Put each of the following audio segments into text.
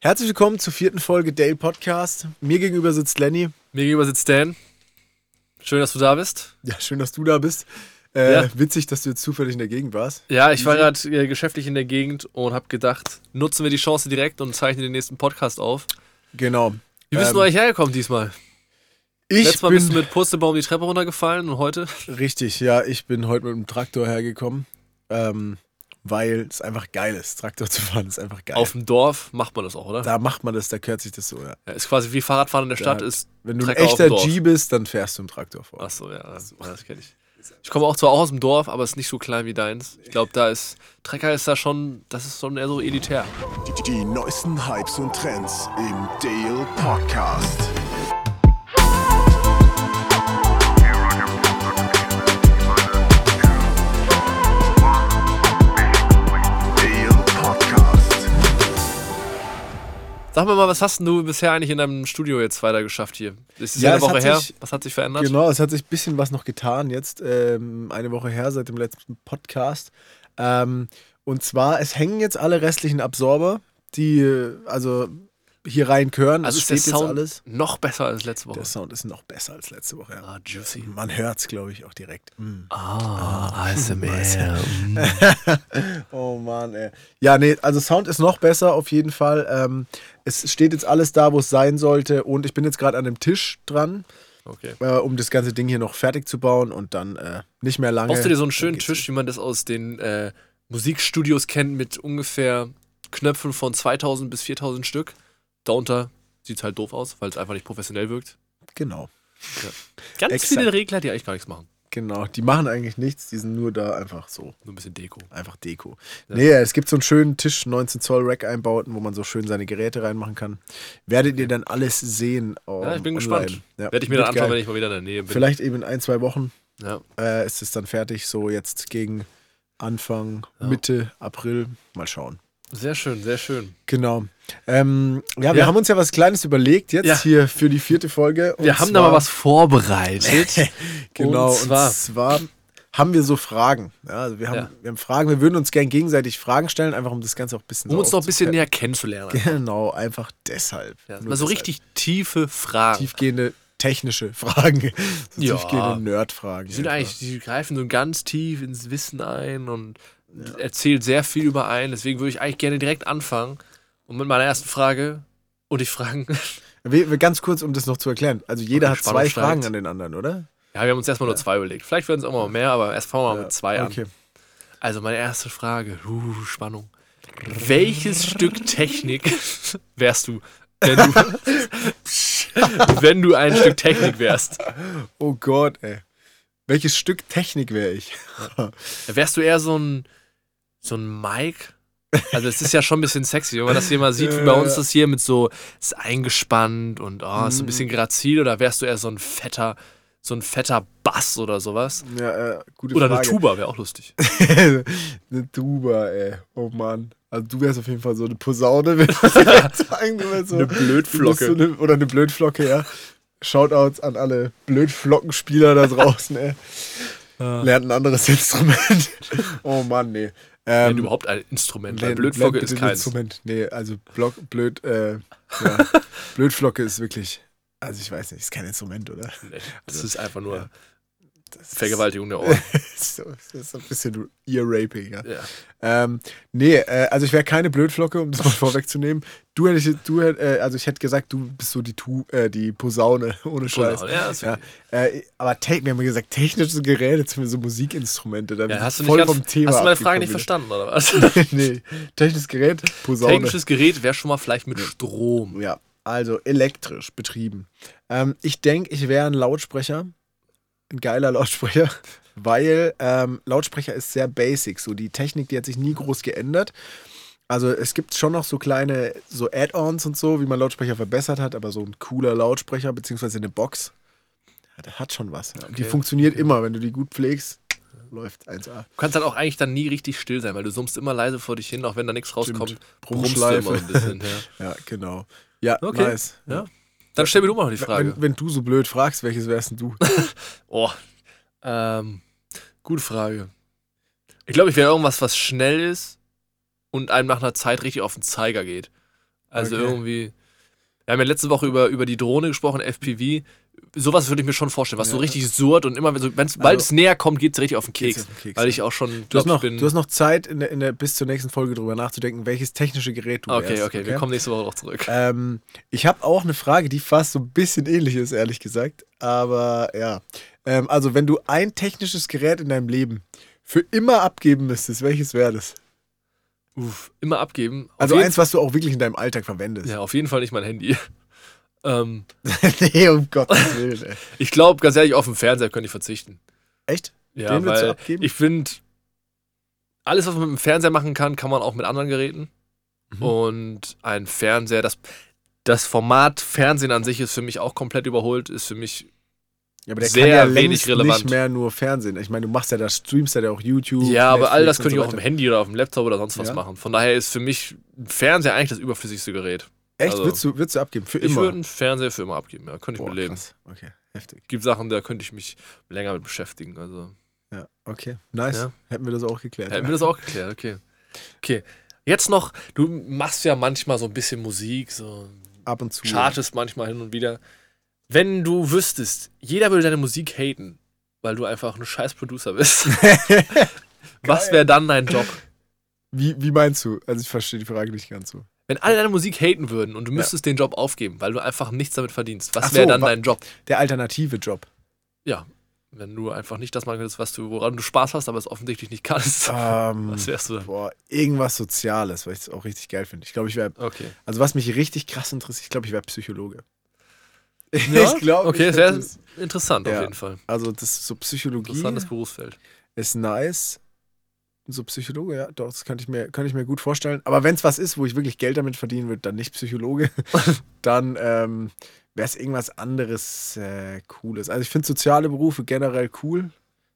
Herzlich willkommen zur vierten Folge Dale Podcast. Mir gegenüber sitzt Lenny. Mir gegenüber sitzt Dan. Schön, dass du da bist. Ja, schön, dass du da bist. Äh, Ja. Witzig, dass du jetzt zufällig in der Gegend warst. Ja, ich war gerade äh, geschäftlich in der Gegend und habe gedacht, nutzen wir die Chance direkt und zeichnen den nächsten Podcast auf. Genau. Wie bist Ähm, du eigentlich hergekommen diesmal? Ich Letztes Mal bin bist du mit Purzelbaum die Treppe runtergefallen und heute? richtig, ja, ich bin heute mit dem Traktor hergekommen, ähm, weil es einfach geil ist, Traktor zu fahren. Ist einfach geil. Auf dem Dorf macht man das auch, oder? da macht man das, da gehört sich das so. Ja. Ja, ist quasi wie Fahrradfahren in der Stadt Ja, ist. Wenn du ein echter. G bist, dann fährst du im Traktor vor. Achso, ja, das, ja, das kenne ich. Ich komme auch zwar auch aus dem Dorf, aber es ist nicht so klein wie deins. Ich glaube, da ist. Trecker ist da schon. Das ist schon eher so elitär. Die, die neuesten Hypes und Trends im Dale Podcast. Sag mir mal, was hast du bisher eigentlich in deinem Studio jetzt weiter geschafft hier? Es ist Ja, ja, es eine Woche her. sich- Was hat sich verändert? Genau, es hat sich ein bisschen was noch getan jetzt, ähm, eine Woche her seit dem letzten Podcast. Ähm, und zwar, es hängen jetzt alle restlichen Absorber, die also hier rein gehören. Also ist der steht Sound jetzt alles. noch besser als letzte Woche. Der Sound ist noch besser als letzte Woche. Ja. Ah, juicy. Man hört es, glaube ich, auch direkt. Mm. Ah, ASMR. Oh Mann, ey. Ja, nee, also Sound ist noch besser auf jeden Fall. Ähm, es steht jetzt alles da, wo es sein sollte. Und ich bin jetzt gerade an dem Tisch dran, Okay. äh, um das ganze Ding hier noch fertig zu bauen und dann äh, nicht mehr lange. Baust du dir so einen schönen Tisch, wie man das aus den äh, Musikstudios kennt, mit ungefähr Knöpfen von 2000 bis 4000 Stück? Darunter sieht es halt doof aus, weil es einfach nicht professionell wirkt. Genau, Ganz Exakt. viele Regler, die eigentlich gar nichts machen. genau. Die machen eigentlich nichts, die sind nur da einfach so. Nur ein bisschen Deko. Einfach Deko. Ja. Nee, es gibt so einen schönen Tisch, 19 Zoll Rack einbauten, wo man so schön seine Geräte reinmachen kann. Werdet ihr dann alles sehen. ähm, Ja, ich bin online. gespannt. Ja, Werde ich mir dann anschauen, geil. wenn ich mal wieder in der Nähe bin. Vielleicht eben in ein, zwei Wochen Ja. äh, ist es dann fertig. So jetzt gegen Anfang, Ja. Mitte April. Mal schauen. Sehr schön, sehr schön. Genau. Ähm, ja, wir Ja. haben uns ja was Kleines überlegt jetzt Ja. hier für die vierte Folge. Wir haben da mal was vorbereitet. Genau, Und zwar- und zwar haben wir so Fragen. Ja, also wir, haben, Ja. wir haben Fragen, wir würden uns gern gegenseitig Fragen stellen, einfach um das Ganze auch ein bisschen um uns noch ein bisschen näher kennenzulernen. Genau, einfach deshalb. Ja, mal so richtig tiefe Fragen. tiefgehende technische Fragen. So Ja. tiefgehende Nerd-Fragen. Die sind einfach. eigentlich, die greifen so ganz tief ins Wissen ein und erzählt sehr viel über einen. Deswegen würde ich eigentlich gerne direkt anfangen und mit meiner ersten Frage und ich fragen. Ganz kurz, um das noch zu erklären. Also jeder hat Spannung zwei steigt. Fragen an den anderen, oder? Ja, wir haben uns erstmal nur zwei überlegt. Vielleicht werden es auch mal mehr, aber erst fangen wir mal mit zwei Okay. an. Also meine erste Frage. Uh, Spannung. Welches Stück Technik wärst du, wenn du, wenn du ein Stück Technik wärst? Oh Gott, ey. Welches Stück Technik wäre ich? Wärst du eher so ein, so ein Mike? Also es ist ja schon ein bisschen sexy, wenn man das hier mal sieht, wie bei uns das hier mit so, ist eingespannt und oh, ist so ein bisschen grazil oder wärst du eher so ein fetter, so ein fetter Bass oder sowas? Ja, äh, gute Oder eine Frage. Tuba wäre auch lustig. eine Tuba, ey. Oh Mann. Also du wärst auf jeden Fall so eine Posaune, wenn ich sagen du so, Eine Blödflocke. So eine, oder eine Blödflocke, ja. Shoutouts an alle Blödflockenspieler da draußen, ey. Lernt ein anderes Instrument. oh Mann, nee. Ähm, Wenn überhaupt ein Instrument, weil Blödflocke ist bitte ein keins. Instrument. Nee, also Block, blöd, äh, ja. Blödflocke ist wirklich, also ich weiß nicht, ist kein Instrument, oder? Nee, das ist einfach nur ja. Vergewaltigung der Ohren. so, das ist ein bisschen Ear-Raping, ja. Ja. Ähm, nee, äh, also ich wäre keine Blödflocke, um das mal vorwegzunehmen. Du hättest, du hätt, äh, also ich hätte gesagt, du bist so die, tu, äh, die Posaune, ohne Scheiß. Genau, ja, Ja, äh, aber te wir haben gesagt, technische Geräte, zumindest so Musikinstrumente, da ja, hast du voll nicht vom ganz, Thema hast du meine Frage nicht verstanden, oder was? nee, technisches Gerät, Posaune. Technisches Gerät wäre schon mal vielleicht mit Strom. Ja, also elektrisch betrieben. Ähm, ich denke, ich wäre ein Lautsprecher. Ein geiler Lautsprecher. Weil ähm, Lautsprecher ist sehr basic. So die Technik, die hat sich nie groß geändert. Also es gibt schon noch so kleine so Add-ons und so, wie man Lautsprecher verbessert hat, aber so ein cooler Lautsprecher beziehungsweise eine Box, das hat schon was. Ja. Die Okay. funktioniert immer, wenn du die gut pflegst, läuft 1A. Du kannst halt auch eigentlich dann nie richtig still sein, weil du summst immer leise vor dich hin, auch wenn da nichts rauskommt. brummst du immer ein bisschen. Ja. Ja, genau. Ja, Okay. nice. Ja. Dann stell mir du mal noch die Frage. Wenn, wenn du so blöd fragst, welches wärst denn du? Oh, ähm, gute Frage. Ich glaube, ich wäre irgendwas, was schnell ist und einem nach einer Zeit richtig auf den Zeiger geht. Also Okay. irgendwie. Wir haben ja letzte Woche über, über die Drohne gesprochen, FPV. Sowas würde ich mir schon vorstellen, was so Ja. richtig surrt und immer, wenn so, wenn's, sobald Also- es näher kommt, geht es richtig auf den Keks. auf den Keks, weil ja. ich auch schon Du hast, noch, bin. du hast noch Zeit, in der, in der, bis zur nächsten Folge drüber nachzudenken, welches technische Gerät du okay, wärst, okay, wir kommen nächste Woche noch zurück. Ähm, ich habe auch eine Frage, die fast so ein bisschen ähnlich ist, ehrlich gesagt. Aber ja. Ähm, also, wenn du ein technisches Gerät in deinem Leben für immer abgeben müsstest, welches wäre das? Uff, immer abgeben. Auf Also eins, was du auch wirklich in deinem Alltag verwendest. ja, auf jeden Fall nicht mein Handy. Ähm, nee, um Gottes Willen, ey. ich glaube, ganz ehrlich, auf den Fernseher könnte ich verzichten. Echt? Ja, Den weil ich finde, alles, was man mit dem Fernseher machen kann, kann man auch mit anderen Geräten. Mhm. Und ein Fernseher, das, das Format Fernsehen an sich ist für mich auch komplett überholt, ist für mich Ja, aber der sehr kann ja wenig relevant. nicht mehr nur Fernsehen. Ich meine, du machst ja da, streamst ja auch YouTube. Ja, aber all das Netflix könnte ich so auch auf dem. Handy oder auf dem Laptop oder sonst was Ja? machen. Von daher ist für mich ein Fernseher eigentlich das überflüssigste Gerät. Echt? also- würdest, du, würdest du abgeben? Für Ich immer? würde einen Fernseher für immer abgeben, ja, könnte ich Boah, mit leben. krass. Okay, heftig. Gibt Sachen, da könnte ich mich länger mit beschäftigen. Also Ja, okay. Nice. Ja. Hätten wir das auch geklärt. hätten wir das auch geklärt, okay. Okay. Jetzt noch, du machst ja manchmal so ein bisschen Musik, so Ab und zu. chartest manchmal hin und wieder. Wenn du wüsstest, jeder würde deine Musik haten, weil du einfach ein scheiß Producer bist, was wäre dann dein Job? Wie, wie meinst du? Also ich verstehe die Frage nicht ganz so. Wenn alle deine Musik haten würden und du müsstest den Job aufgeben, weil du einfach nichts damit verdienst, was Ach wäre so, dann dein Job? Der alternative Job. Ja, wenn du einfach nicht das machen könntest, was du, woran du Spaß hast, aber es offensichtlich nicht kannst. Ähm, Was wärst du dann? boah, irgendwas Soziales, weil ich es auch richtig geil finde. Ich glaube, ich wäre, Okay. also was mich richtig krass interessiert, ich glaube, ich wäre Psychologe. Ja? ich glaube, Okay, ich sehr hätte es. interessant Ja. auf jeden Fall. Also das ist so Psychologie Interessantes Berufsfeld. ist nice. So Psychologe, ja, doch, das könnte ich mir, könnte ich mir gut vorstellen. Aber wenn es was ist, wo ich wirklich Geld damit verdienen würde, dann nicht Psychologe. dann ähm, wäre es irgendwas anderes äh, Cooles. Also ich finde soziale Berufe generell cool.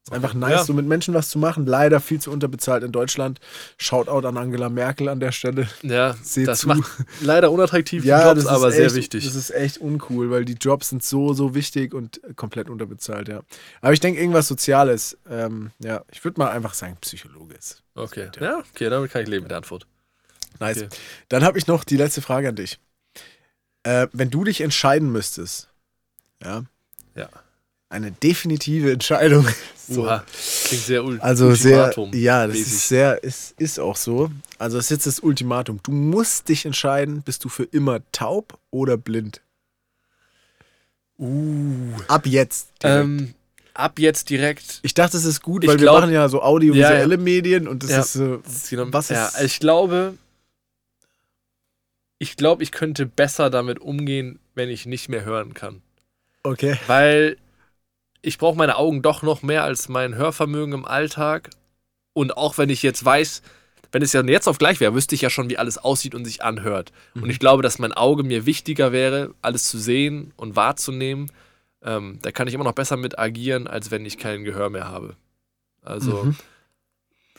Ist einfach nice, Ja. so mit Menschen was zu machen. Leider viel zu unterbezahlt in Deutschland. Shoutout an Angela Merkel an der Stelle. Ja, Seht das zu. macht leider unattraktiv Ja, Jobs, das ist aber echt, sehr wichtig. Das ist echt uncool, weil die Jobs sind so, so wichtig und komplett unterbezahlt, ja. Aber ich denke, irgendwas Soziales. Ähm, ja, ich würde mal einfach sagen, Psychologe ist. Okay. Ja, okay, damit kann ich leben mit der Antwort. Nice. Okay. Dann habe ich noch die letzte Frage an dich. Äh, wenn du dich entscheiden müsstest, ja, Ja. Eine definitive Entscheidung. so. Oha, klingt sehr ul Also sehr, Ultimatum ja, das mäßig. ist sehr, ist, ist auch so. Also das ist jetzt das Ultimatum. Du musst dich entscheiden, bist du für immer taub oder blind? Uh. Ab jetzt. Ähm, ab jetzt direkt. ich dachte, es ist gut, weil glaub- wir machen ja so audiovisuelle Ja, Medien und das Ja. ist so. Das ist genau- Was ja, ist- ich glaube, ich glaube, ich könnte besser damit umgehen, wenn ich nicht mehr hören kann. Okay. Weil ich brauche meine Augen doch noch mehr als mein Hörvermögen im Alltag. Und auch wenn ich jetzt weiß, wenn es ja jetzt auf gleich wäre, wüsste ich ja schon, wie alles aussieht und sich anhört. Und ich glaube, dass mein Auge mir wichtiger wäre, alles zu sehen und wahrzunehmen. Ähm, da kann ich immer noch besser mit agieren, als wenn ich kein Gehör mehr habe. Also Mhm.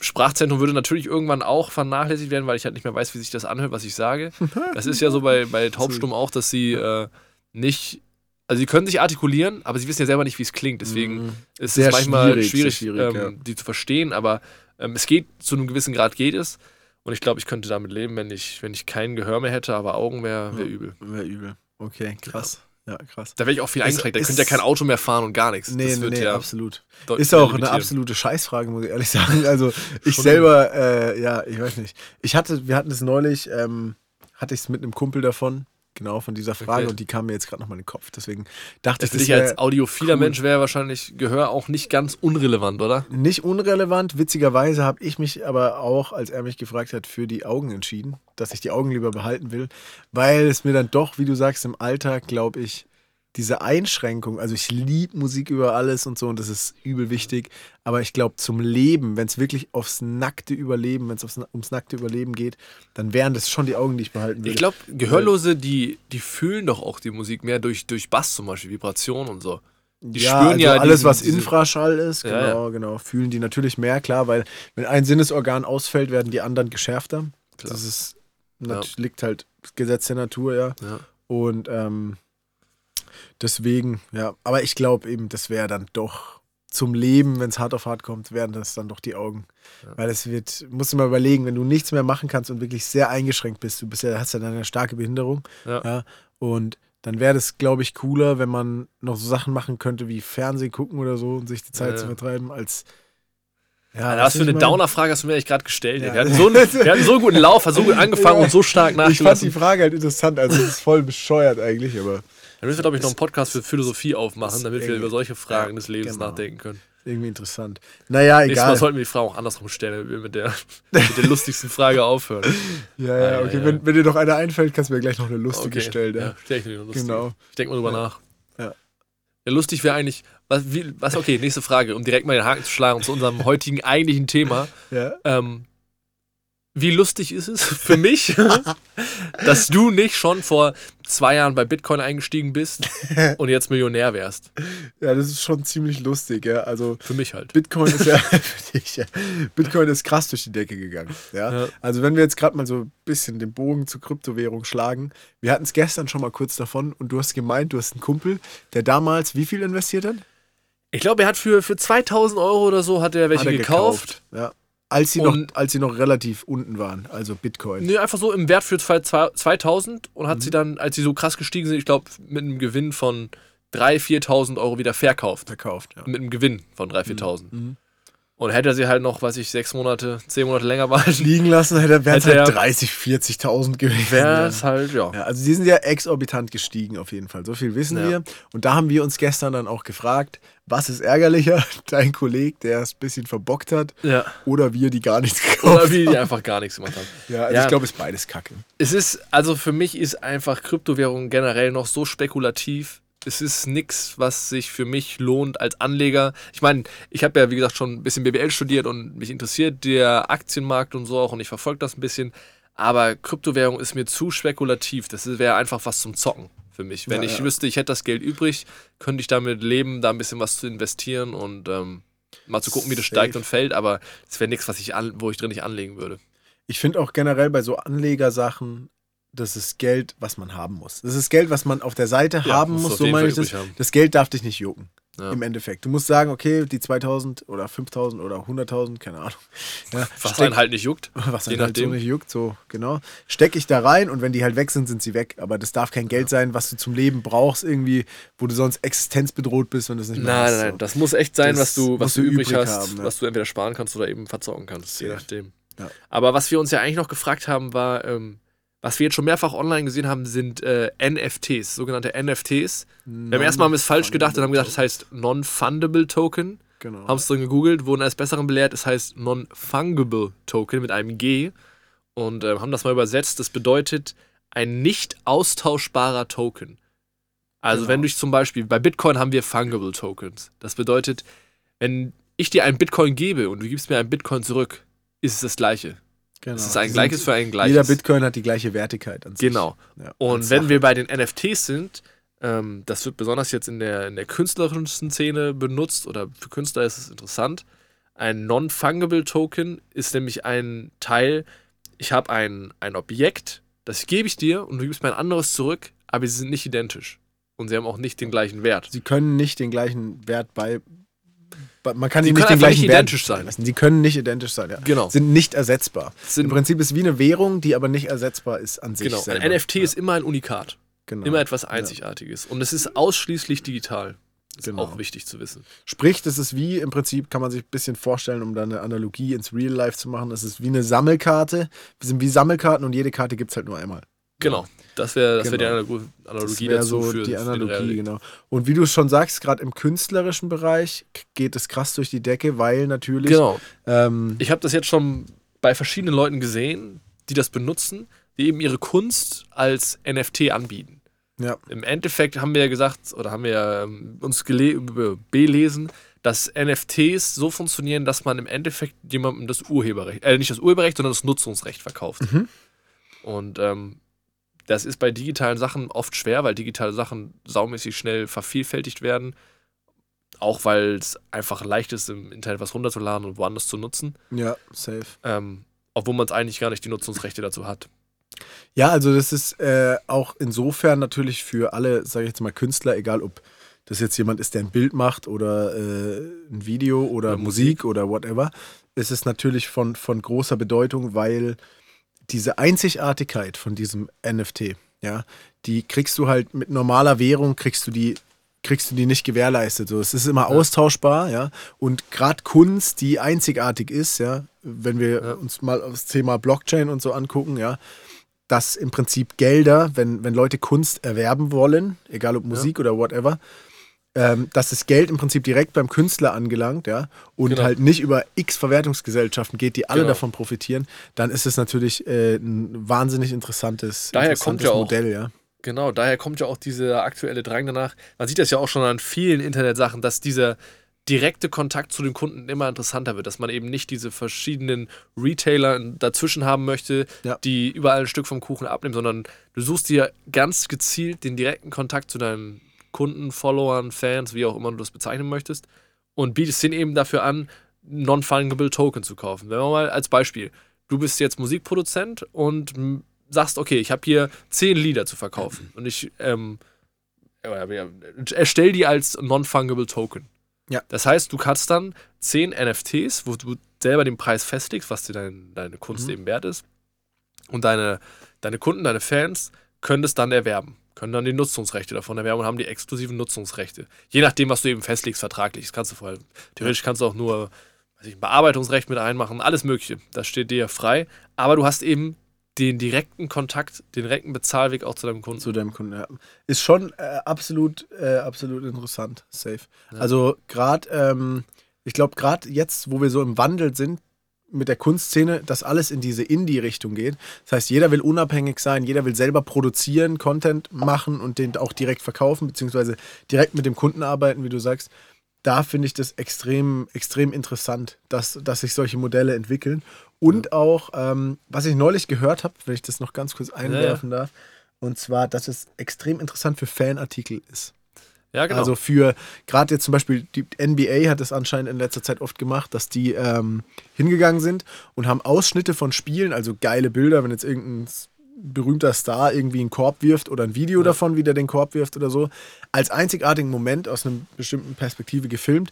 Sprachzentrum würde natürlich irgendwann auch vernachlässigt werden, weil ich halt nicht mehr weiß, wie sich das anhört, was ich sage. Das ist ja so bei, bei Taubstumm auch, dass sie äh, nicht, also sie können sich artikulieren, aber sie wissen ja selber nicht, wie es klingt. Deswegen Mhm. ist Sehr es manchmal schwierig, schwierig, schwierig, ähm, die zu verstehen, aber ähm, es geht, zu einem gewissen Grad geht es. Und ich glaube, ich könnte damit leben, wenn ich, wenn ich kein Gehör mehr hätte, aber Augen wäre wär Ja. übel. Wäre übel. Okay, krass. Ja, krass. Da wäre ich auch viel Es eingeschränkt. Da könnte ja kein Auto mehr fahren und gar nichts. Nee, das nee, nee, ja absolut. Ist auch eine absolute Scheißfrage, muss ich ehrlich sagen. Also ich selber, äh, ja, ich weiß nicht. Ich hatte, wir hatten es neulich, ähm, hatte ich es mit einem Kumpel davon, genau von dieser Frage Okay. und die kam mir jetzt gerade nochmal in den Kopf. Deswegen dachte Für ich, das dich als audiophiler cool. Mensch wäre wahrscheinlich Gehör auch nicht ganz unrelevant, oder? nicht unrelevant. Witzigerweise habe ich mich aber auch, als er mich gefragt hat, für die Augen entschieden, dass ich die Augen lieber behalten will, weil es mir dann doch, wie du sagst, im Alltag, glaube ich, diese Einschränkung, also ich liebe Musik über alles und so und das ist übel wichtig, aber ich glaube zum Leben, wenn es wirklich aufs nackte Überleben, wenn es ums nackte Überleben geht, dann wären das schon die Augen, die ich behalten würde. Ich glaube, Gehörlose, die, die fühlen doch auch die Musik mehr durch, durch Bass zum Beispiel, Vibration und so. Die ja, spüren also ja alles, diesen- was Infraschall ist, Ja, genau, genau, fühlen die natürlich mehr, klar, weil wenn ein Sinnesorgan ausfällt, werden die anderen geschärfter. Klar. Das ist, liegt halt Gesetz der Natur, ja. Ja. Und ähm, deswegen, ja, aber ich glaube eben, das wäre dann doch zum Leben, wenn es hart auf hart kommt, werden das dann doch die Augen. Weil es wird, musst du mal überlegen, wenn du nichts mehr machen kannst und wirklich sehr eingeschränkt bist, du bist ja, hast ja dann eine starke Behinderung, Ja. und dann wäre das, glaube ich, cooler, wenn man noch so Sachen machen könnte wie Fernsehen gucken oder so und sich die Zeit Ja. zu vertreiben, als ja, für weißt du, eine? Downer-Frage hast du mir eigentlich gerade gestellt. Ja. Wir, hatten so einen, wir hatten so einen guten Lauf, hat so gut angefangen Ja. und so stark Ich fand die nachgelassen. Frage halt interessant, also es ist voll bescheuert eigentlich, aber Dann müssen wir, glaube ich, noch einen Podcast für Philosophie aufmachen, damit wir über solche Fragen ja, des Lebens genau. nachdenken können. irgendwie interessant. Naja, Nächstes Mal egal. sollten wir die Frage auch andersrum stellen, damit wir mit der, mit der lustigsten Frage aufhören. Ja, ja, okay. ja. Wenn, wenn dir noch eine einfällt, kannst du mir gleich noch eine lustige Okay. stellen. Ja, Ja. stell ich mir eine lustige. Genau. Ich denke mal drüber nach. Ja. Ja, lustig wäre eigentlich, was, wie, was, okay, nächste Frage, um direkt mal den Haken zu schlagen zu unserem heutigen eigentlichen Thema. Ja. Ähm, wie lustig ist es für mich, dass du nicht schon vor zwei Jahren bei Bitcoin eingestiegen bist und jetzt Millionär wärst? ja, das ist schon ziemlich lustig. Ja. Also Für mich halt. Bitcoin ist ja, für dich, ja, Bitcoin ist krass durch die Decke gegangen. Ja? Ja. Also wenn wir jetzt gerade mal so ein bisschen den Bogen zur Kryptowährung schlagen, wir hatten es gestern schon mal kurz davon und du hast gemeint, du hast einen Kumpel, der damals wie viel investiert hat? Ich glaube, er hat für, für 2000 Euro oder so hat er welche Hat er gekauft. Ja. Als sie, noch, als sie noch relativ unten waren, also Bitcoin. Nee, einfach so im Wert für zwei- zwei- 2000 und Mhm. hat sie dann, als sie so krass gestiegen sind, ich glaube, mit einem Gewinn von 3.000, 4.000 Euro wieder verkauft. Verkauft, ja. Mit einem Gewinn von 3.000, 4.000. Mhm. Und hätte er sie halt noch, weiß ich, sechs Monate, zehn Monate länger behalten, Liegen lassen, hätte er wären es halt er- 30, 40.000 gewesen. wäre ja. es halt, ja. Ja, also die sind ja exorbitant gestiegen auf jeden Fall. So viel wissen Ja. wir. Und da haben wir uns gestern dann auch gefragt, was ist ärgerlicher? Dein Kollege, der es ein bisschen verbockt hat, ja. oder wir, die gar nichts gekauft Oder wie die haben? einfach gar nichts gemacht haben. Ja, also Ja. ich glaube, es ist beides Kacke. Es ist, also für mich ist einfach Kryptowährung generell noch so spekulativ. Es ist nichts, was sich für mich lohnt als Anleger. Ich meine, ich habe ja, wie gesagt, schon ein bisschen BWL studiert und mich interessiert der Aktienmarkt und so auch und ich verfolge das ein bisschen. Aber Kryptowährung ist mir zu spekulativ. Das wäre einfach was zum Zocken für mich. Wenn Ja, ich ja. wüsste, ich hätte das Geld übrig, könnte ich damit leben, da ein bisschen was zu investieren und ähm, mal zu gucken, wie das Safe. steigt und fällt. Aber es wäre nichts, was ich an, wo ich drin nicht anlegen würde. Ich finde auch generell bei so Anlegersachen, das ist Geld, was man haben muss. Das ist Geld, was man auf der Seite Ja, haben muss, so meine ich das. haben. Das Geld darf dich nicht jucken. Ja. Im Endeffekt. Du musst sagen, okay, die 2000 oder 5000 oder 100.000, keine Ahnung. Ja, Was steck- einen halt nicht juckt. was dann halt so nicht juckt, so genau. Stecke ich da rein und wenn die halt weg sind, sind sie weg. Aber das darf kein Geld sein, was du zum Leben brauchst, irgendwie, wo du sonst existenzbedroht bist, wenn du es nicht mehr Nein, hast. nein, nein. so. Das muss echt sein, Das was du, was du übrig, hast, haben, ja. was du entweder sparen kannst oder eben verzocken kannst, je Ja. nachdem. Ja. Aber was wir uns ja eigentlich noch gefragt haben, war, ähm, was wir jetzt schon mehrfach online gesehen haben, sind äh, NFTs, sogenannte NFTs. Wir haben erstmal haben wir es falsch gedacht und haben gedacht, das heißt Non-Fundable Token. Genau. Haben es dann gegoogelt, wurden als Besseren belehrt, es heißt Non-Fungible Token mit einem G. Und äh, haben das mal übersetzt. Das bedeutet ein nicht austauschbarer Token. Also Genau. wenn du zum Beispiel, bei Bitcoin haben wir Fungible Tokens. Das bedeutet, wenn ich dir einen Bitcoin gebe und du gibst mir einen Bitcoin zurück, ist es das gleiche. Genau. Es ist ein gleiches für ein gleiches. Jeder Bitcoin hat die gleiche Wertigkeit an sich. Genau. Ja, Und wenn wir bei den NFTs sind, ähm, das wird besonders jetzt in der, in der künstlerischen Szene benutzt oder für Künstler ist es interessant. Ein Non-Fungible Token ist nämlich ein Teil, ich habe ein, ein Objekt, das gebe ich dir und du gibst mir ein anderes zurück, aber sie sind nicht identisch. Und sie haben auch nicht den gleichen Wert. Sie können nicht den gleichen Wert bei. Man kann Sie nicht den einfach nicht gleichen Wert identisch sein. lassen. Sie können nicht identisch sein, ja. Genau. Sind nicht ersetzbar. Sind, Im Prinzip ist wie eine Währung, die aber nicht ersetzbar ist an sich. genau. Ein selber. NFT ist immer ein Unikat. genau. Immer etwas Einzigartiges. Und es ist ausschließlich digital. Das ist Genau. auch wichtig zu wissen. Sprich, das ist wie im Prinzip, kann man sich ein bisschen vorstellen, um da eine Analogie ins Real Life zu machen. Das ist wie eine Sammelkarte. Wir sind wie Sammelkarten und jede Karte gibt es halt nur einmal. Genau. Das wäre das wär die Genau. Analo- Das Analogie wäre dazu so für die Analogie, genau. Und wie du schon sagst, gerade im künstlerischen Bereich geht es krass durch die Decke, weil natürlich. Genau. Ähm, Ich habe das jetzt schon bei verschiedenen Leuten gesehen, die das benutzen, die eben ihre Kunst als NFT anbieten. ja, Im Endeffekt haben wir ja gesagt, oder haben wir ja, ähm, uns belesen, dass NFTs so funktionieren, dass man im Endeffekt jemandem das Urheberrecht, äh, nicht das Urheberrecht, sondern das Nutzungsrecht verkauft. Mhm. Und ähm, das ist bei digitalen Sachen oft schwer, weil digitale Sachen saumäßig schnell vervielfältigt werden. Auch weil es einfach leicht ist, im Internet was runterzuladen und woanders zu nutzen. ja, safe. Ähm, obwohl man es eigentlich gar nicht die Nutzungsrechte dazu hat. Ja, also das ist äh, auch insofern natürlich für alle, sage ich jetzt mal, Künstler, egal ob das jetzt jemand ist, der ein Bild macht oder äh, ein Video oder, Oder Musik oder whatever, ist es natürlich von, von großer Bedeutung, weil diese Einzigartigkeit von diesem NFT, ja, die kriegst du halt mit normaler Währung, kriegst du die kriegst du die nicht gewährleistet. So, es ist immer austauschbar, ja. Und gerade Kunst, die einzigartig ist, ja, wenn wir Ja. uns mal das Thema Blockchain und so angucken, ja, dass im Prinzip Gelder, wenn, wenn Leute Kunst erwerben wollen, egal ob Musik oder whatever, ähm, dass das Geld im Prinzip direkt beim Künstler angelangt, ja, und Genau. halt nicht über x Verwertungsgesellschaften geht, die alle Genau. davon profitieren, dann ist es natürlich äh, ein wahnsinnig interessantes, Daher interessantes kommt ja auch- Modell, ja. Genau, daher kommt ja auch dieser aktuelle Drang danach. Man sieht das ja auch schon an vielen Internetsachen, dass dieser direkte Kontakt zu den Kunden immer interessanter wird, dass man eben nicht diese verschiedenen Retailer dazwischen haben möchte, Ja. die überall ein Stück vom Kuchen abnehmen, sondern du suchst dir ganz gezielt den direkten Kontakt zu deinen Kunden, Followern, Fans, wie auch immer du das bezeichnen möchtest, und bietest denen eben dafür an, Non-Fungible Token zu kaufen. Wenn wir mal als Beispiel, du bist jetzt Musikproduzent und sagst, okay, ich habe hier zehn Lieder zu verkaufen und ich ähm, äh, ja, erstell die als Non-Fungible Token. Ja. Das heißt, du kannst dann zehn NFTs, wo du selber den Preis festlegst, was dir dein, deine Kunst Mhm. eben wert ist, und deine, deine Kunden, deine Fans können das dann erwerben, können dann die Nutzungsrechte davon erwerben und haben die exklusiven Nutzungsrechte. Je nachdem, was du eben festlegst, vertraglich. Das kannst du vorher. Theoretisch kannst du auch nur weiß ich, ein Bearbeitungsrecht mit einmachen, alles Mögliche. Das steht dir frei. Aber du hast eben den direkten Kontakt, den direkten Bezahlweg auch zu deinem Kunden. zu deinem Kunden. Ja. Ist schon äh, absolut, äh, absolut interessant. Safe. Ja. Also gerade, ähm, ich glaube, gerade jetzt, wo wir so im Wandel sind mit der Kunstszene, dass alles in diese Indie-Richtung geht. Das heißt, jeder will unabhängig sein, jeder will selber produzieren, Content machen und den auch direkt verkaufen, beziehungsweise direkt mit dem Kunden arbeiten, wie du sagst. Da finde ich das extrem, extrem interessant, dass, dass sich solche Modelle entwickeln. Und auch, ähm, was ich neulich gehört habe, wenn ich das noch ganz kurz einwerfen darf, und zwar, dass es extrem interessant für Fanartikel ist. Ja, genau. Also für, gerade jetzt zum Beispiel, die NBA hat es anscheinend in letzter Zeit oft gemacht, dass die ähm, hingegangen sind und haben Ausschnitte von Spielen, also geile Bilder, wenn jetzt irgendein berühmter Star irgendwie einen Korb wirft oder ein Video Ja. davon, wie der den Korb wirft oder so, als einzigartigen Moment aus einer bestimmten Perspektive gefilmt,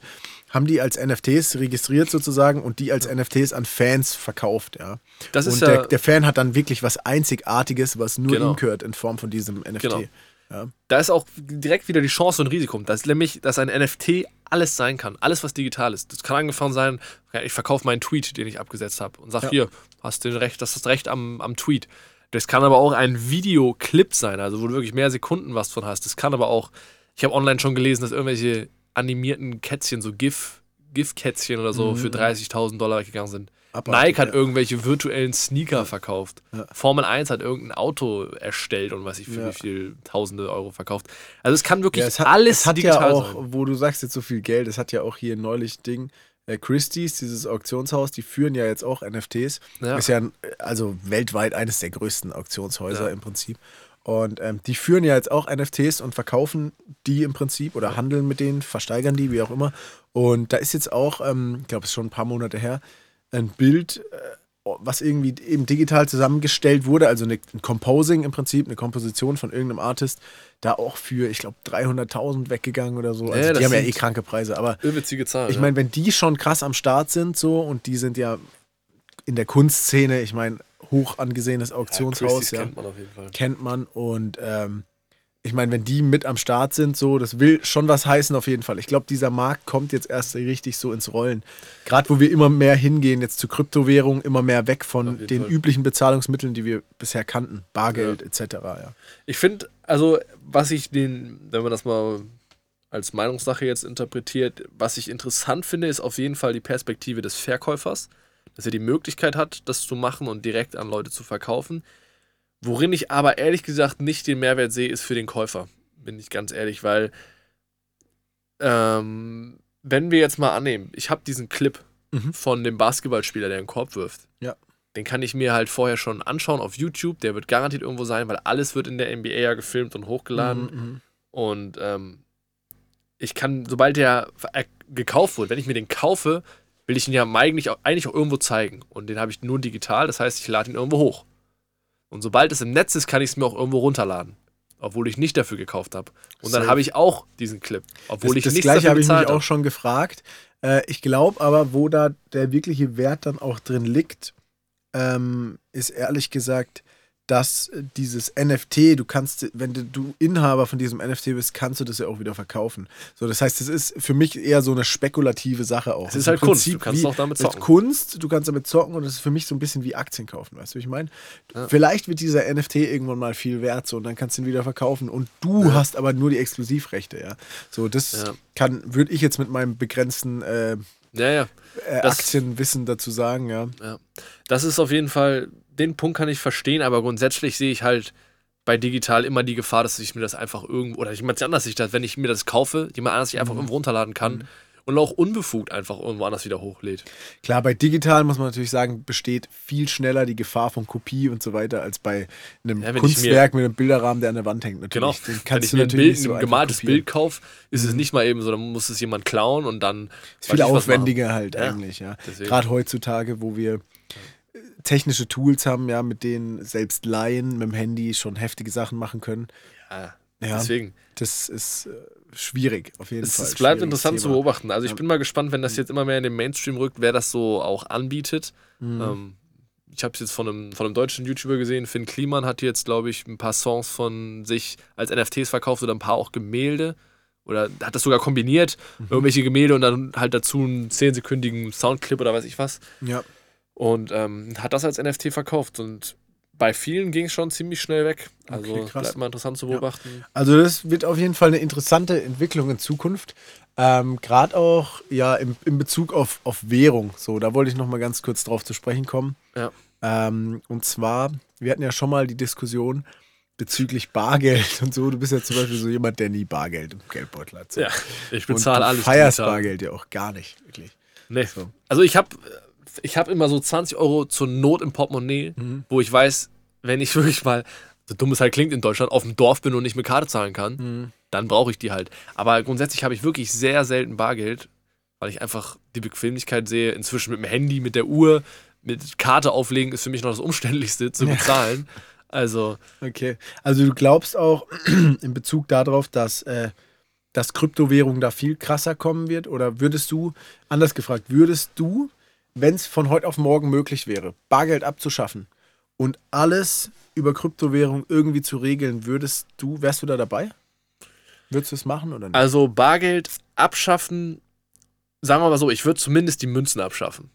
haben die als NFTs registriert sozusagen und die als NFTs an Fans verkauft, ja. das ist und ja, der, der Fan hat dann wirklich was Einzigartiges, was nur Genau. ihm gehört in Form von diesem NFT. Genau. Ja. da ist auch direkt wieder die Chance und Risiko. Das ist nämlich, dass ein NFT alles sein kann. Alles, was digital ist. Das kann angefangen sein, ich verkaufe meinen Tweet, den ich abgesetzt habe und sag Ja. hier, hast du Recht, das ist das Recht am, am Tweet. Das kann aber auch ein Videoclip sein, also wo du wirklich mehr Sekunden was von hast. Das kann aber auch, ich habe online schon gelesen, dass irgendwelche animierten Kätzchen, so GIF, GIF-Kätzchen oder so, Mhm. für 30.000 Dollar weggegangen sind. Abartig, Nike hat irgendwelche virtuellen Sneaker verkauft. Ja. Formel 1 hat irgendein Auto erstellt und weiß ich für wie viel Tausende Euro verkauft. Also es kann wirklich es hat, alles es hat digital ja auch, sein. wo du sagst jetzt so viel Geld, es hat ja auch hier neulich Ding, äh, Christie's, dieses Auktionshaus, die führen ja jetzt auch NFTs. Ja. Ist ja ein, also weltweit eines der größten Auktionshäuser Ja. im Prinzip. Und ähm, die führen ja jetzt auch NFTs und verkaufen die im Prinzip oder handeln mit denen, versteigern die, wie auch immer. Und da ist jetzt auch, ähm, ich glaube, es ist schon ein paar Monate her, ein Bild, äh, was irgendwie eben digital zusammengestellt wurde, also eine, ein Composing im Prinzip, eine Komposition von irgendeinem Artist, da auch für, ich glaube, 300.000 weggegangen oder so. Also Ja, die haben ja eh kranke Preise, aber Irrwitzige Zahl. ich meine, wenn die schon krass am Start sind so und die sind ja in der Kunstszene, ich meine, hoch angesehenes Auktionshaus, ja, kennt man auf jeden Fall. kennt man und ähm, ich meine, wenn die mit am Start sind, so, das will schon was heißen auf jeden Fall. Ich glaube, dieser Markt kommt jetzt erst richtig so ins Rollen. Gerade wo wir immer mehr hingehen, jetzt zu Kryptowährungen, immer mehr weg von den Fall. üblichen Bezahlungsmitteln, die wir bisher kannten. Bargeld etc. Ja. Ich finde, also, was ich den, wenn man das mal als Meinungssache jetzt interpretiert, was ich interessant finde, ist auf jeden Fall die Perspektive des Verkäufers, dass er die Möglichkeit hat, das zu machen und direkt an Leute zu verkaufen. Worin ich aber ehrlich gesagt nicht den Mehrwert sehe, ist für den Käufer. Bin ich ganz ehrlich, weil ähm, wenn wir jetzt mal annehmen, ich habe diesen Clip Mhm. von dem Basketballspieler, der einen Korb wirft. Ja. Den kann ich mir halt vorher schon anschauen auf YouTube. Der wird garantiert irgendwo sein, weil alles wird in der NBA ja gefilmt und hochgeladen. Mhm. Und ähm, ich kann, sobald der äh, gekauft wird, wenn ich mir den kaufe, will ich ihn ja eigentlich auch, eigentlich auch irgendwo zeigen. Und den habe ich nur digital, das heißt, ich lade ihn irgendwo hoch. Und sobald es im Netz ist, kann ich es mir auch irgendwo runterladen. obwohl ich nicht dafür gekauft habe. Und dann habe ich auch diesen Clip, obwohl das, ich das nichts gleiche habe ich mich bezahlt auch schon gefragt. Äh, ich glaube aber, wo da der wirkliche Wert dann auch drin liegt, ähm, ist ehrlich gesagt, dass dieses NFT, du kannst, wenn du, Inhaber von diesem NFT bist, kannst du das ja auch wieder verkaufen. So, das heißt, es ist für mich eher so eine spekulative Sache auch. Es ist im halt Kunst, du kannst auch damit es ist zocken. Kunst, du kannst damit zocken und es ist für mich so ein bisschen wie Aktien kaufen, weißt du, wie ich meine? Ja. Vielleicht wird dieser NFT irgendwann mal viel wert so und dann kannst du ihn wieder verkaufen und du hast aber nur die Exklusivrechte, ja. So, das Ja. kann, würde ich jetzt mit meinem begrenzten äh, Ja, ja. äh, Aktienwissen dazu sagen, ja. Ja. Das ist auf jeden Fall, den Punkt kann ich verstehen, aber grundsätzlich sehe ich halt bei digital immer die Gefahr, dass ich mir das einfach irgendwo, oder jemand anders sich das, wenn ich mir das kaufe, jemand anders sich Mhm. einfach irgendwo runterladen kann und auch unbefugt einfach irgendwo anders wieder hochlädt. Klar, bei digital muss man natürlich sagen, besteht viel schneller die Gefahr von Kopie und so weiter als bei einem Ja, Kunstwerk mit einem Bilderrahmen, der an der Wand hängt. Genau. Natürlich. Den Wenn ich mir ein, Bild, so ein gemaltes kopieren. Mhm. Bild kaufe, ist es nicht mal eben so, dann muss es jemand klauen und dann. Ist viel aufwendiger halt Ja, eigentlich, ja. deswegen. Gerade heutzutage, wo wir technische Tools haben, ja, mit denen selbst Laien mit dem Handy schon heftige Sachen machen können. Ja, Ja, deswegen. das ist äh, schwierig, auf jeden Es, Fall. es bleibt interessant zu Thema. beobachten. Also ich Ja. bin mal gespannt, wenn das jetzt immer mehr in den Mainstream rückt, wer das so auch anbietet. Mhm. Ähm, ich habe es jetzt von einem, von einem deutschen YouTuber gesehen, Finn Kliman hat jetzt, glaube ich, ein paar Songs von sich als NFTs verkauft oder ein paar auch Gemälde. Oder hat das sogar kombiniert, Mhm. irgendwelche Gemälde und dann halt dazu einen 10-sekündigen Soundclip oder weiß ich was. Ja, Und ähm, hat das als NFT verkauft. Und bei vielen ging es schon ziemlich schnell weg. Also Okay, bleibt mal interessant zu Ja. beobachten. Also das wird auf jeden Fall eine interessante Entwicklung in Zukunft. Ähm, Gerade auch ja im, in Bezug auf, auf Währung. So, da wollte ich noch mal ganz kurz drauf zu sprechen kommen. Ja. Ähm, und zwar, wir hatten ja schon mal die Diskussion bezüglich Bargeld und so. Du bist ja zum Beispiel so jemand, der nie Bargeld im Geldbeutel hat. So. Ja, ich bezahle du alles. feierst digital. Bargeld ja auch gar nicht, wirklich. Nee. So. Also ich habe ich hab immer so 20 Euro zur Not im Portemonnaie, Mhm. wo ich weiß, wenn ich wirklich mal, so dumm es halt klingt in Deutschland, auf dem Dorf bin und nicht mit Karte zahlen kann, Mhm. dann brauche ich die halt. Aber grundsätzlich habe ich wirklich sehr selten Bargeld, weil ich einfach die Bequemlichkeit sehe. Inzwischen mit dem Handy, mit der Uhr, mit Karte auflegen ist für mich noch das Umständlichste zu Ja. bezahlen. Also, Okay. Also du glaubst auch in Bezug darauf, dass, äh, dass Kryptowährung da viel krasser kommen wird? Oder würdest du, anders gefragt, würdest du, wenn es von heute auf morgen möglich wäre, Bargeld abzuschaffen und alles über Kryptowährung irgendwie zu regeln, würdest du, wärst du da dabei? Würdest du es machen oder nicht? also Bargeld abschaffen, sagen wir mal so, ich würde zumindest die Münzen abschaffen.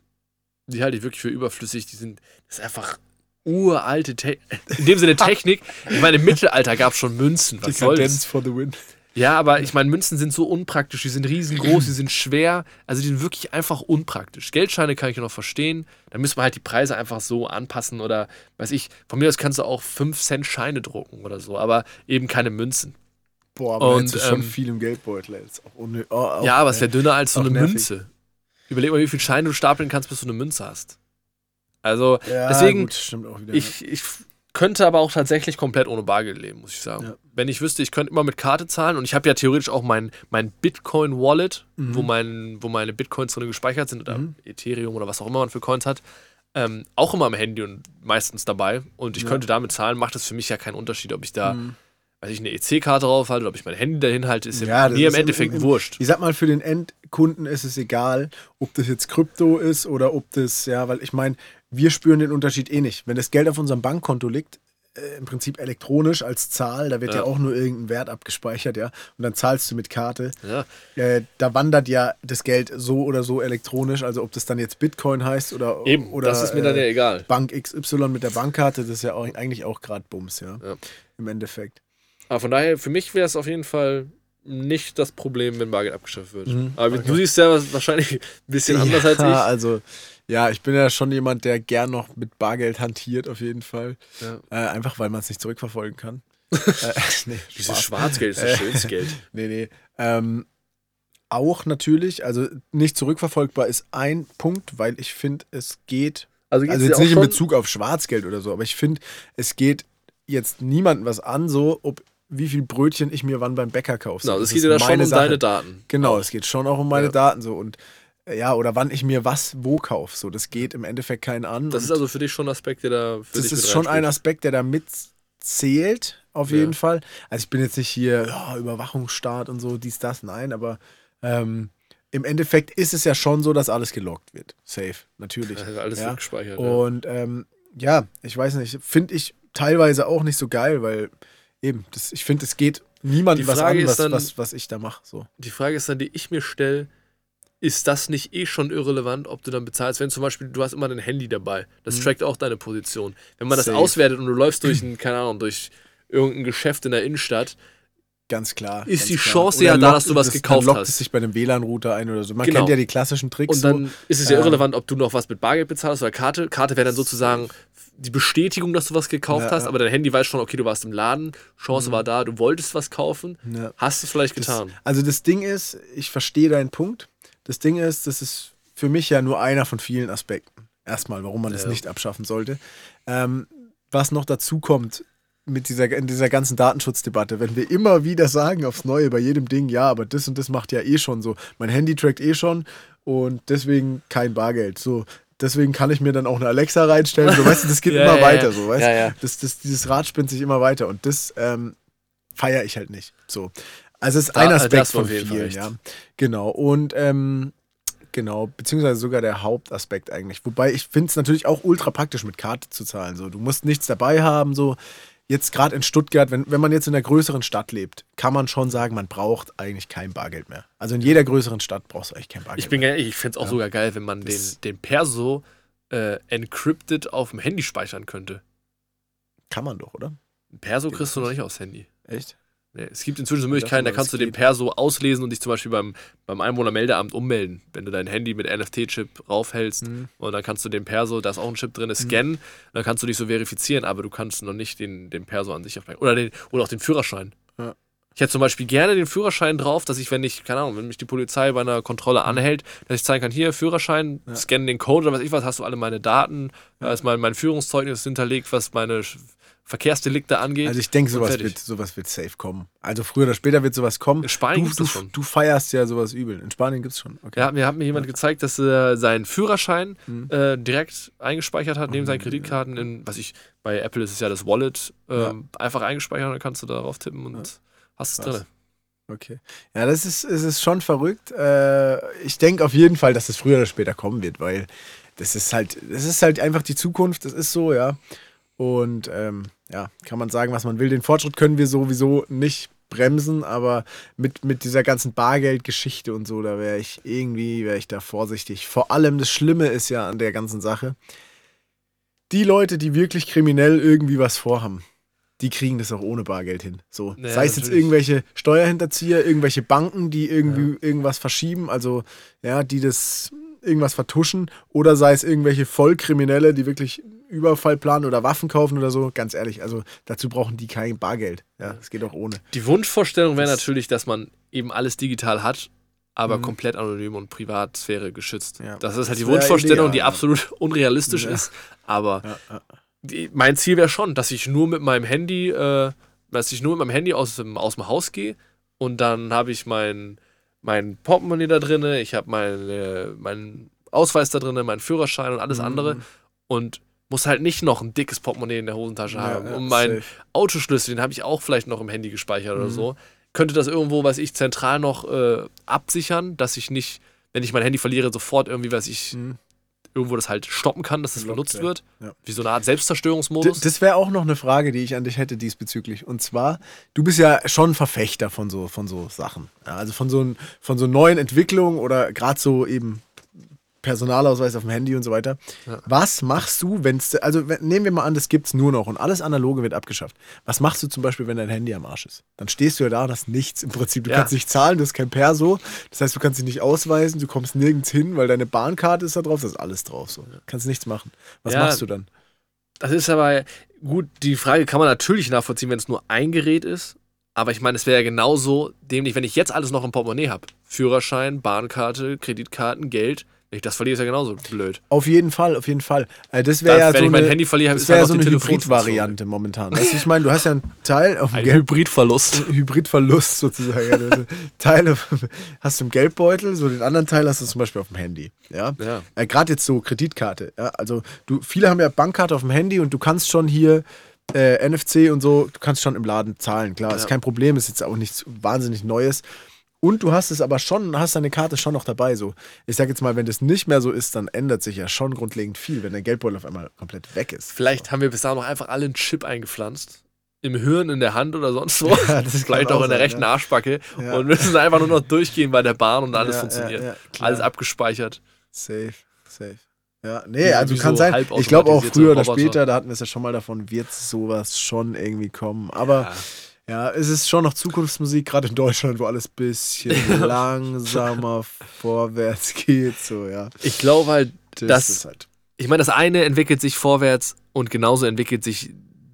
Die halte ich wirklich für überflüssig. Die sind, das ist einfach uralte, Te in dem Sinne Technik. Ich meine, im Mittelalter gab es schon Münzen. Was soll das? for the win. Ja, aber ich meine, Münzen sind so unpraktisch, die sind riesengroß, die sind schwer, also die sind wirklich einfach unpraktisch. Geldscheine kann ich noch verstehen, da müssen wir halt die Preise einfach so anpassen oder, weiß ich, von mir aus kannst du auch 5 Cent Scheine drucken oder so, aber eben keine Münzen. Boah, aber Und, jetzt ist schon ähm, viel im Geldbeutel. Jetzt auch unnö- oh, auch, ja, aber es wäre dünner als so eine nervig. Münze. Überleg mal, wie viele Scheine du stapeln kannst, bis du eine Münze hast. Also, ja, deswegen, gut, stimmt auch wieder. ich, ich könnte aber auch tatsächlich komplett ohne Bargeld leben, muss ich sagen. Ja. Wenn ich wüsste, ich könnte immer mit Karte zahlen und ich habe ja theoretisch auch mein, mein Bitcoin-Wallet, Mhm. wo, mein, wo meine Bitcoins drin gespeichert sind oder Mhm. Ethereum oder was auch immer man für Coins hat, ähm, auch immer am Handy und meistens dabei. Und ich Ja. könnte damit zahlen, macht es für mich ja keinen Unterschied, ob ich da, Mhm. weiß ich, eine EC-Karte drauf halte oder ob ich mein Handy dahin halte, ist Ja, mir im Endeffekt im- im- wurscht. Ich sag mal, für den Endkunden ist es egal, ob das jetzt Krypto ist oder ob das, ja, weil ich meine, wir spüren den Unterschied eh nicht. Wenn das Geld auf unserem Bankkonto liegt, äh, im Prinzip elektronisch als Zahl, da wird ja. Ja. auch nur irgendein Wert abgespeichert, ja, und dann zahlst du mit Karte. Ja. Äh, da wandert ja das Geld so oder so elektronisch, also ob das dann jetzt Bitcoin heißt oder, Eben, oder das ist mir dann ja äh, egal. Bank XY mit der Bankkarte, das ist ja auch, eigentlich auch gerade Bums, ja, Ja. im Endeffekt. Aber von daher, für mich wäre es auf jeden Fall nicht das Problem, wenn Bargeld abgeschafft wird. Mhm, Aber okay. du siehst ja wahrscheinlich ein bisschen anders als ich. Also, ja, ich bin ja schon jemand, der gern noch mit Bargeld hantiert, auf jeden Fall. Ja. Äh, einfach, weil man es nicht zurückverfolgen kann. äh, nee, Dieses. Schwarzgeld ist das Äh, schönste Geld. Nee, nee. Ähm, auch natürlich, also nicht zurückverfolgbar ist ein Punkt, weil ich finde, es geht, Also, also jetzt nicht in Bezug auf Schwarzgeld oder so, aber ich finde, es geht jetzt niemandem was an, so, ob wie viel Brötchen ich mir wann beim Bäcker kaufe. Genau, das es geht ja da schon um Sache. deine Daten. Genau, es geht schon auch um meine Ja. Daten so und äh, ja, oder wann ich mir was wo kaufe. So, das geht im Endeffekt keinen an. Das ist also für dich schon ein Aspekt, der da das ist schon ein. Aspekt, der da mit zählt, auf Ja. jeden Fall. Also ich bin jetzt nicht hier, ja, Überwachungsstaat und so, dies, das, nein, aber ähm, im Endeffekt ist es ja schon so, dass alles gelockt wird. Safe, natürlich. Also alles ja. wird gespeichert. Und ähm, ja, ich weiß nicht, finde ich teilweise auch nicht so geil, weil eben, das, ich finde, es geht niemandem was an, was, dann- was, was ich da mache. So. Die Frage ist dann, die ich mir stelle, ist das nicht eh schon irrelevant, ob du dann bezahlst, wenn zum Beispiel du hast immer dein Handy dabei, das trackt auch deine Position. Wenn man das Mhm. Safe. auswertet und du läufst durch ein, keine Ahnung, durch irgendein Geschäft in der Innenstadt, Ganz klar. Ist ganz die klar. Chance Oder ja da, dass du was das- gekauft dann lockt hast. es sich bei einem WLAN-Router ein oder so. Man Genau. kennt ja die klassischen Tricks. und dann so. ist es ja Ähm, irrelevant, ob du noch was mit Bargeld bezahlst oder Karte. Karte wäre dann sozusagen die Bestätigung, dass du was gekauft Ja, hast, ja. aber dein Handy weiß schon, okay, du warst im Laden, Chance war da, du wolltest was kaufen, Ja. hast es vielleicht Das, getan. also das Ding ist, ich verstehe deinen Punkt. Das Ding ist, das ist für mich ja nur einer von vielen Aspekten. Erstmal, warum man das nicht abschaffen sollte. Ähm, was noch dazu kommt mit dieser, in dieser ganzen Datenschutzdebatte, wenn wir immer wieder sagen aufs Neue bei jedem Ding, ja, aber das und das macht ja eh schon so. Mein Handy trackt eh schon und deswegen kein Bargeld. So, deswegen kann ich mir dann auch eine Alexa reinstellen. So, weißt du, das geht Ja, immer ja, weiter, so, weißt Ja. Das, das, dieses Rad spinnt sich immer weiter und das ähm, feiere ich halt nicht. So. Also es ist Da- ein da Aspekt von vielen, ja. Genau. Und ähm, genau, beziehungsweise sogar der Hauptaspekt eigentlich. Wobei ich finde es natürlich auch ultra praktisch, mit Karte zu zahlen. So, du musst nichts dabei haben. So, jetzt gerade in Stuttgart, wenn, wenn man jetzt in einer größeren Stadt lebt, kann man schon sagen, man braucht eigentlich kein Bargeld mehr. Also in jeder größeren Stadt brauchst du eigentlich kein Bargeld Ich bin mehr. ich fände es auch Ja. sogar geil, wenn man den, Das- den Perso äh, encrypted auf dem Handy speichern könnte. Kann man doch, oder? Ein Perso kriegst du noch nicht aufs Handy. Echt? Nee, es gibt inzwischen so Ich Möglichkeiten, da kannst du den. Perso auslesen und dich zum Beispiel beim, beim Einwohnermeldeamt ummelden. Wenn du dein Handy mit NFT-Chip raufhältst Mhm. und dann kannst du den Perso, da ist auch ein Chip drin, scannen, dann kannst du dich so verifizieren, aber du kannst noch nicht den, den Perso an sich aufnehmen. Oder, den, oder auch den Führerschein. Ja. Ich hätte zum Beispiel gerne den Führerschein drauf, dass ich, wenn ich, keine Ahnung, wenn mich die Polizei bei einer Kontrolle anhält, dass ich zeigen kann, hier, Führerschein, Ja. scannen den Code oder was ich was, hast du alle meine Daten, da ist mein, mein Führungszeugnis hinterlegt, was meine Verkehrsdelikte angeht. Also ich denke, sowas wird, sowas wird safe kommen. Also früher oder später wird sowas kommen. In Spanien du, gibt's du, das schon. du feierst ja sowas übel. In Spanien gibt es schon. Okay. Ja, mir hat mir jemand gezeigt, dass er seinen Führerschein Mhm. äh, direkt eingespeichert hat, neben seinen Kreditkarten in, was ich, bei Apple ist es ja das Wallet, ähm, einfach eingespeichert und dann kannst du darauf tippen und Ja. hast es drin. Okay. Ja, das ist, es ist schon verrückt. Äh, ich denke auf jeden Fall, dass es früher oder später kommen wird, weil das ist halt, das ist halt einfach die Zukunft, das ist so, ja. Und ähm, ja, kann man sagen, was man will. Den Fortschritt können wir sowieso nicht bremsen, aber mit, mit dieser ganzen Bargeldgeschichte und so, da wäre ich irgendwie, wäre ich da vorsichtig. Vor allem das Schlimme ist ja an der ganzen Sache, die Leute, die wirklich kriminell irgendwie was vorhaben, die kriegen das auch ohne Bargeld hin. So, Ja, sei es jetzt natürlich. irgendwelche Steuerhinterzieher, irgendwelche Banken, die irgendwie irgendwas verschieben, also ja, die das irgendwas vertuschen, oder sei es irgendwelche Vollkriminelle, die wirklich Überfall planen oder Waffen kaufen oder so. Ganz ehrlich, also dazu brauchen die kein Bargeld. Ja, es geht auch ohne. Die Wunschvorstellung wäre natürlich, dass man eben alles digital hat, aber Mhm. komplett anonym und Privatsphäre geschützt. Ja. Das ist halt Das die Wunschvorstellung, ideal, die ja. absolut unrealistisch Ja. ist. Aber die, mein Ziel wäre schon, dass ich nur mit meinem Handy, äh, dass ich nur mit meinem Handy aus dem, aus dem Haus gehe und dann habe ich mein, mein Portemonnaie da drin, ich habe meine, meinen Ausweis da drin, meinen Führerschein und alles Mhm. andere und muss halt nicht noch ein dickes Portemonnaie in der Hosentasche Ja, haben. ja, und meinen safe. Autoschlüssel, den habe ich auch vielleicht noch im Handy gespeichert oder Mhm. so. Könnte das irgendwo, was ich zentral noch äh, absichern, dass ich nicht, wenn ich mein Handy verliere, sofort irgendwie, was ich Mhm. irgendwo das halt stoppen kann, dass es Gelockt benutzt wird. Ja. Wie so eine Art D Selbstzerstörungsmodus. das wäre auch noch eine Frage, die ich an dich hätte diesbezüglich. Und zwar, du bist ja schon Verfechter von so, von so Sachen. Also von so, von so neuen Entwicklungen oder gerade so eben Personalausweis auf dem Handy und so weiter. Ja. Was machst du, wenn es, also nehmen wir mal an, das gibt es nur noch und alles Analoge wird abgeschafft. Was machst du zum Beispiel, wenn dein Handy am Arsch ist? Dann stehst du ja da und hast nichts im Prinzip. Du Ja. kannst nicht zahlen, du hast kein Perso. Das heißt, du kannst dich nicht ausweisen, du kommst nirgends hin, weil deine Bahnkarte ist da drauf, das ist alles drauf. So. Kannst nichts machen. Was Ja. machst du dann? Das ist aber gut, die Frage kann man natürlich nachvollziehen, wenn es nur ein Gerät ist. Aber ich meine, es wäre ja genauso dämlich, wenn ich jetzt alles noch im Portemonnaie habe. Führerschein, Bahnkarte, Kreditkarten, Geld. Wenn ich das verliere, ist ja genauso blöd. Auf jeden Fall, auf jeden Fall. Äh, das wäre ja wenn so ich mein eine, Handy verliere, das ist wäre halt so eine. Hybrid-Variante momentan. Weißt du, ich meine, du hast ja einen Teil auf dem Ein Geld Hybridverlust. Hybridverlust sozusagen. Ja, also Teile hast du im Geldbeutel, so den anderen Teil hast du zum Beispiel auf dem Handy. Ja. Ja. Äh, Gerade jetzt so Kreditkarte. Ja. Also du, viele haben ja Bankkarte auf dem Handy und du kannst schon hier äh, NFC und so, du kannst schon im Laden zahlen, klar, ist Ja. kein Problem, ist jetzt auch nichts wahnsinnig Neues. Und du hast es aber schon, hast deine Karte schon noch dabei. So, ich sag jetzt mal, wenn das nicht mehr so ist, dann ändert sich ja schon grundlegend viel, wenn dein Geldbeutel auf einmal komplett weg ist. Vielleicht haben wir bis dahin noch einfach alle einen Chip eingepflanzt. Im Hirn, in der Hand oder sonst wo. Ja, Vielleicht auch auch in der sein, rechten ja. Arschbacke. Ja. Und müssen einfach nur noch durchgehen bei der Bahn und alles funktioniert. alles abgespeichert. Safe, safe. Ja, nee, also kann so sein. Ich glaube auch früher oder später, da hatten wir es ja schon mal davon, wird sowas schon irgendwie kommen. Aber ja. es ist schon noch Zukunftsmusik, gerade in Deutschland, wo alles ein bisschen langsamer vorwärts geht. So, ja. Ich glaube halt, Das, Das- ist halt. ich meine, das eine entwickelt sich vorwärts und genauso entwickelt sich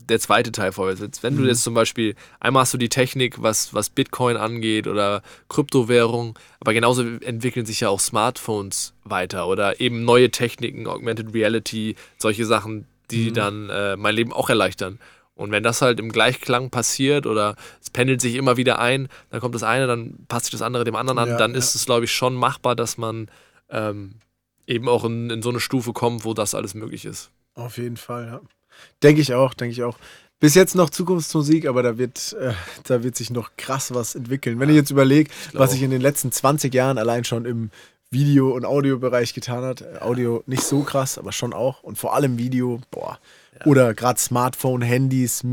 der zweite Teil vorwärts. Jetzt, wenn du Mhm. jetzt zum Beispiel, einmal hast du die Technik, was, was Bitcoin angeht oder Kryptowährung, aber genauso entwickeln sich ja auch Smartphones weiter oder eben neue Techniken, Augmented Reality, solche Sachen, die Mhm. dann äh, mein Leben auch erleichtern. Und wenn das halt im Gleichklang passiert oder es pendelt sich immer wieder ein, dann kommt das eine, dann passt sich das andere dem anderen an, Ja, dann ja. ist es, glaube ich, schon machbar, dass man ähm, eben auch in, in so eine Stufe kommt, wo das alles möglich ist. Auf jeden Fall, ja. Denke ich auch, denke ich auch. Bis jetzt noch Zukunftsmusik, aber da wird, äh, da wird sich noch krass was entwickeln. Wenn ich jetzt überlege, was sich in den letzten 20 Jahren allein schon im Video- und Audiobereich getan hat. Äh, Audio nicht so krass, aber schon auch. Und vor allem Video, boah. Oder gerade Smartphone, Handys,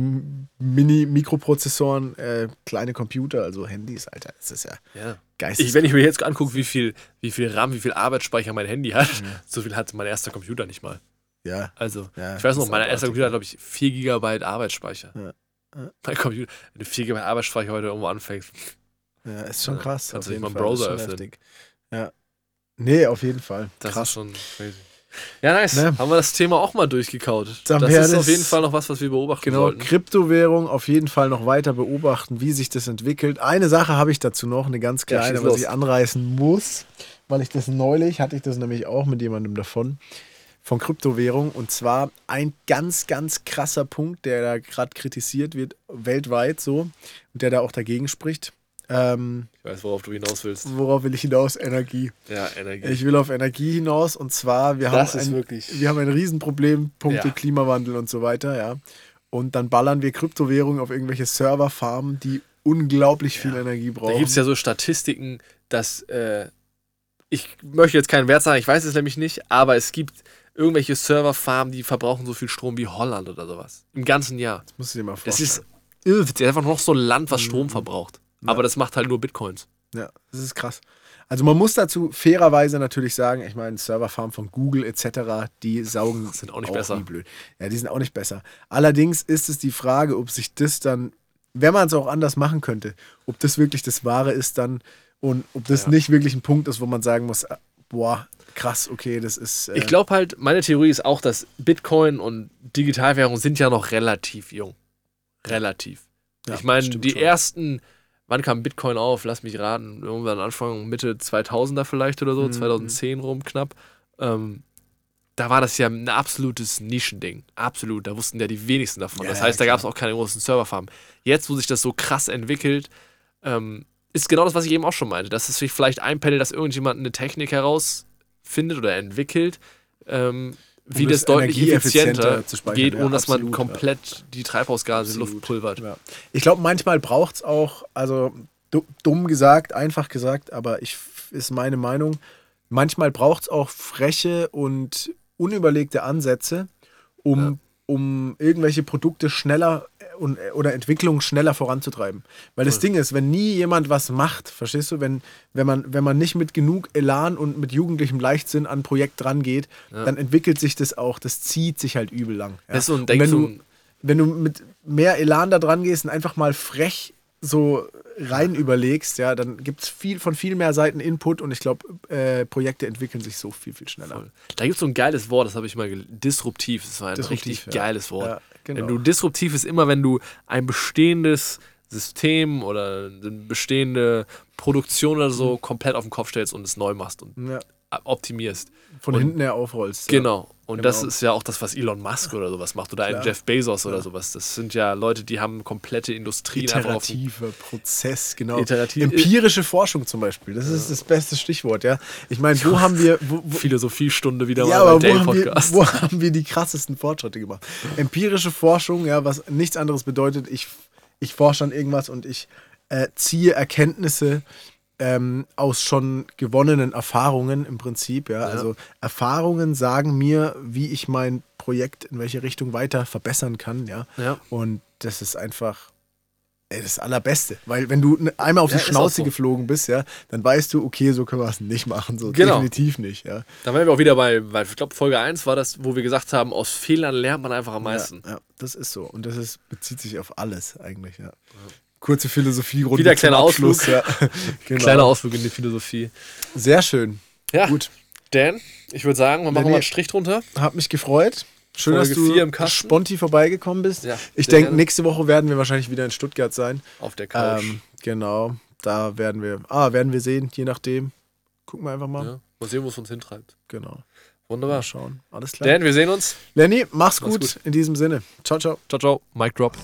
Mini-Mikroprozessoren, äh, kleine Computer, also Handys, Alter. Das ist ja Ja. geistig. Ich, wenn ich mir jetzt angucke, wie viel, wie viel RAM, wie viel Arbeitsspeicher mein Handy hat, so viel hatte mein erster Computer nicht mal. ja, Also, Ja, ich weiß noch, mein erster Computer hat, glaube ich, 4 GB Arbeitsspeicher. Ja. Ja. Mein Computer, wenn du 4 GB Arbeitsspeicher heute irgendwo anfängst, ja, ist schon Ja, krass. kannst du nicht mal einen Browser öffnen. Ja. Nee, auf jeden Fall. das krass. ist schon crazy. Ja, nice. Ne? Haben wir das Thema auch mal durchgekaut. Dann das ist das- auf jeden Fall noch was, was wir beobachten Genau, sollten. Kryptowährung auf jeden Fall noch weiter beobachten, wie sich das entwickelt. Eine Sache habe ich dazu noch, eine ganz Ja, kleine, schieß was ich anreißen muss, weil ich das neulich, hatte ich das nämlich auch mit jemandem davon, von Kryptowährung. Und zwar ein ganz, ganz krasser Punkt, der da gerade kritisiert wird, weltweit so, und der da auch dagegen spricht. Ähm, Ich weiß, worauf du hinaus willst. worauf will ich hinaus? Energie. Ja, Energie. Ich will auf Energie hinaus und zwar, wir Das haben ist ein, wirklich- wir haben ein Riesenproblem, Punkte Ja. Klimawandel und so weiter, ja. Und dann ballern wir Kryptowährungen auf irgendwelche Serverfarmen, die unglaublich viel Energie Da brauchen. gibt es ja so Statistiken, dass äh, ich möchte jetzt keinen Wert sagen, ich weiß es nämlich nicht, aber es gibt irgendwelche Serverfarmen, die verbrauchen so viel Strom wie Holland oder sowas. Im ganzen Jahr. das musst du dir mal Das vorstellen. ist irre. Das ist einfach noch so ein Land, was Strom Mhm. verbraucht. Aber das macht halt nur Bitcoins. Ja, das ist krass. Also man muss dazu fairerweise natürlich sagen, ich meine, Serverfarmen von Google etc., die saugen Sind auch nicht besser. wie blöd. Ja, die sind auch nicht besser. Allerdings ist es die Frage, ob sich das dann, wenn man es auch anders machen könnte, ob das wirklich das Wahre ist dann und ob das Ja. nicht wirklich ein Punkt ist, wo man sagen muss, äh, boah, krass, okay, das ist. Äh, Ich glaube halt, meine Theorie ist auch, dass Bitcoin und Digitalwährung sind ja noch relativ jung. Relativ. Ja, ich meine, die schon. ersten, wann kam Bitcoin auf? Lass mich raten, irgendwann Anfang, Mitte 2000er vielleicht oder so, Mhm. 2010 rum knapp. Ähm, da war das ja ein absolutes Nischending. Absolut. Da wussten ja die wenigsten davon. Ja, das ja, heißt, da klar. gab es auch keine großen Serverfarmen. Jetzt, wo sich das so krass entwickelt, ähm, ist genau das, was ich eben auch schon meinte. Dass es sich vielleicht einpendelt, dass irgendjemand eine Technik herausfindet oder entwickelt, ähm, wie das das, deutlich effizienter zu speichern. geht, Ja, ohne dass man absolut, ja. komplett die Treibhausgase in die Luft Absolut. pulvert. Ja. Ich glaube, manchmal braucht es auch, also du- dumm gesagt, einfach gesagt, aber ich ist meine Meinung, manchmal braucht es auch freche und unüberlegte Ansätze, um, Ja. um irgendwelche Produkte schneller oder Entwicklungen schneller voranzutreiben. Weil das. Ding ist, wenn nie jemand was macht, verstehst du, wenn, wenn, man, wenn man nicht mit genug Elan und mit jugendlichem Leichtsinn an ein Projekt dran geht, Ja. dann entwickelt sich das auch, das zieht sich halt übel lang. Ja. Das ist so ein, denk, wenn du, wenn du mit mehr Elan da dran gehst und einfach mal frech so rein überlegst, ja, dann gibt es viel, von viel mehr Seiten Input und ich glaube, äh, Projekte entwickeln sich so viel, viel schneller. Voll. Da gibt es so ein geiles Wort, das habe ich mal disruptiv. Das war ein Disruptiv, richtig ja. geiles Wort. Ja, genau. Wenn du disruptiv ist immer, wenn du ein bestehendes System oder eine bestehende Produktion oder so komplett auf den Kopf stellst und es neu machst. Und Ja, optimierst. Von Und- hinten her aufrollst. Genau. Und Genau. das ist ja auch das, was Elon Musk oder sowas macht. Oder ein Klar. Jeff Bezos oder sowas. Das sind ja Leute, die haben komplette Industrien einfach auf dem Iterativer Prozess, genau. Iterativ- Empirische Forschung zum Beispiel, das ist das beste Stichwort, ja. Ich meine, wo haben wir, wo, wo, Philosophiestunde wieder ja, mal aber bei wo Dale haben, wir, Podcast. wo haben wir die krassesten Fortschritte gemacht? Empirische Forschung, ja, was nichts anderes bedeutet, ich, ich forsche an irgendwas und ich äh, ziehe Erkenntnisse ähm, aus schon gewonnenen Erfahrungen im Prinzip, ja. Also Erfahrungen sagen mir, wie ich mein Projekt in welche Richtung weiter verbessern kann, ja. Ja. Und das ist einfach ey, das Allerbeste. Weil wenn du einmal auf Ja, die auch Schnauze so. geflogen bist, ja, dann weißt du, okay, so können wir es nicht machen. So Genau. definitiv nicht, ja. Da wären wir auch wieder bei, weil ich glaube, Folge 1 war das, wo wir gesagt haben, aus Fehlern lernt man einfach am meisten. Ja, ja, das ist so. Und das ist, bezieht sich auf alles eigentlich, ja. Kurze Philosophie Wieder kleiner Ausflug. Ja. genau. Kleiner Ausflug in die Philosophie. Sehr schön. Ja, Gut. Dan, ich würde sagen, wir machen Lenny. mal einen Strich drunter. Hat mich gefreut. Schön, Folge dass du sponti vorbeigekommen bist. Ja, ich denke, nächste Woche werden wir wahrscheinlich wieder in Stuttgart sein. Auf der Couch. Ähm, genau. Da werden wir, ah, werden wir sehen, je nachdem. Gucken wir einfach mal. ja. Mal sehen, wo es uns hintreibt. Genau. Mal Wunderbar. schauen. Alles klar. Dan, wir sehen uns. Lenny, mach's, Mach's gut. gut. In diesem Sinne. Ciao, ciao. Ciao, ciao. Mic drop.